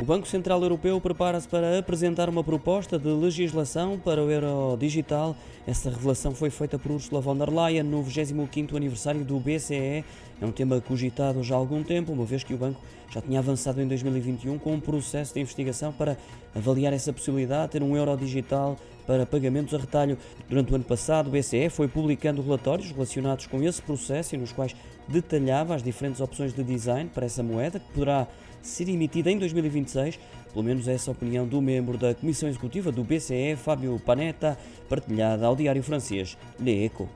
O Banco Central Europeu prepara-se para apresentar uma proposta de legislação para o euro digital. Essa revelação foi feita por Ursula von der Leyen no 25º aniversário do BCE. É um tema cogitado já há algum tempo, uma vez que o banco já tinha avançado em 2021 com um processo de investigação para avaliar essa possibilidade de ter um euro digital para pagamentos a retalho. Durante o ano passado, o BCE foi publicando relatórios relacionados com esse processo e nos quais detalhava as diferentes opções de design para essa moeda que poderá ser emitida em 2026. Pelo menos essa é opinião do membro da Comissão Executiva do BCE, Fábio Panetta, partilhada ao Diário Francês Le Eco.